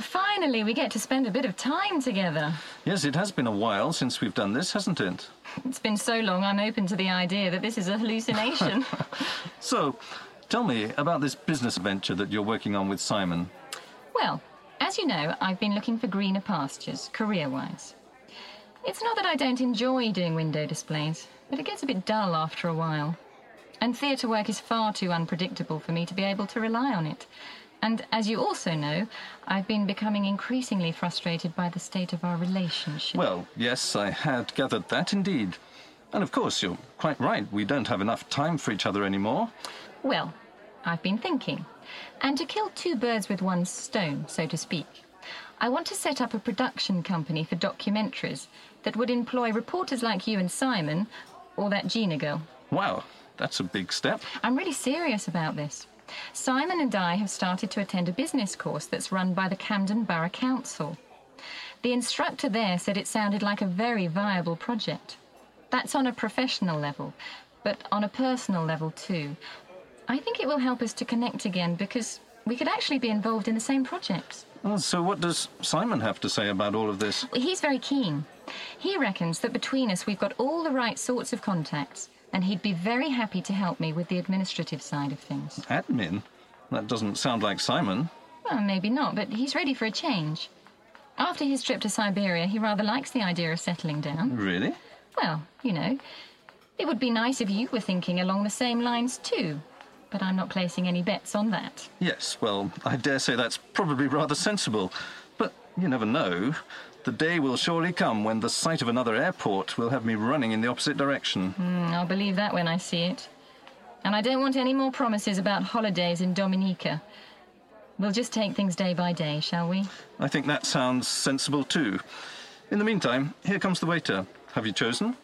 Finally, we get to spend a bit of time together. Yes, it has been a while since we've done this, hasn't it? It's been so long, I'm open to the idea that this is a hallucination. So, tell me about this business venture that you're working on with Simon. well, as you know, I've been looking for greener pastures, career wise. It's not that I don't enjoy doing window displays, but it gets a bit dull after a while. And theatre work is far too unpredictable for me to be able to rely on it. And as you also know, I've been becoming increasingly frustrated by the state of our relationship. Well, yes, I had gathered that indeed. And of course, you're quite right. We don't have enough time for each other anymore. Well, I've been thinking. And to kill two birds with one stone, so to speak, I want to set up a production company for documentaries that would employ reporters like you and Simon, or that Gina girl. Wow, that's a big step. I'm really serious about this. Simon and I have started to attend a business course that's run by the Camden Borough Council. The instructor there said it sounded like a very viable project. That's on a professional level, but on a personal level too. I think it will help us to connect again because we could actually be involved in the same projects. Oh, So, what does Simon have to say about all of this? He's very keen. He reckons that between us we've got all the right sorts of contacts, and he'd be very happy to help me with the administrative side of things. Admin? That doesn't sound like Simon. Well, maybe not, but he's ready for a change. After his trip to Siberia, he rather likes the idea of settling down. Really? Well, you know, it would be nice if you were thinking along the same lines too. But I'm not placing any bets on that. Yes, well, I dare say that's probably rather sensible. But you never know. The day will surely come when the sight of another airport will have me running in the opposite direction. Hmm, I'll believe that when I see it. And I don't want any more promises about holidays in Dominica. We'll just take things day by day, shall we? I think that sounds sensible too. In the meantime, here comes the waiter. Have you chosen?